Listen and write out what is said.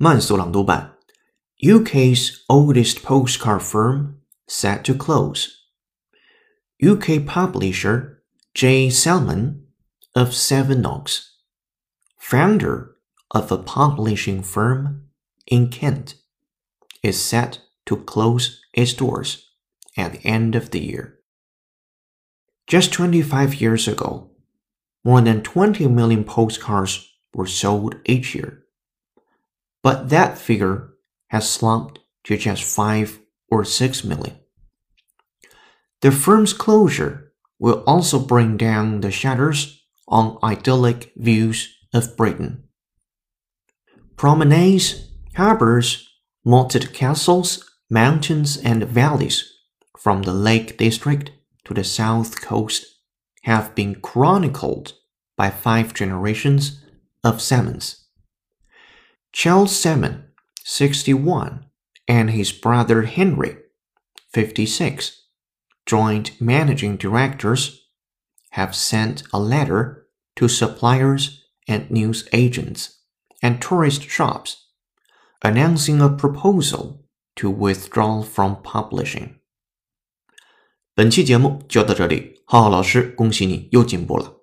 慢速朗读版：UK's oldest postcard firm set to close. UK publisher J Salmon of Sevenoaks, founder of a publishing firm in Kent, is set to close its doors at the end of the year. Just 25 years ago, more than 20 million postcards were sold each year. But that figure has slumped to just 5 or 6 million. The firm's closure will also bring down the shutters on idyllic views of Britain. Promenades, harbors, moated castles, mountains, and valleys from the Lake District to the South Coast have been chronicled by five generations of Salmons. Charles Salmon, 61, and his brother Henry, 56, joint managing directors, have sent a letter to suppliers and news agents and tourist shops announcing a proposal to withdraw from publishing. 本期节目就到这里，浩浩老师，恭喜你又进步了。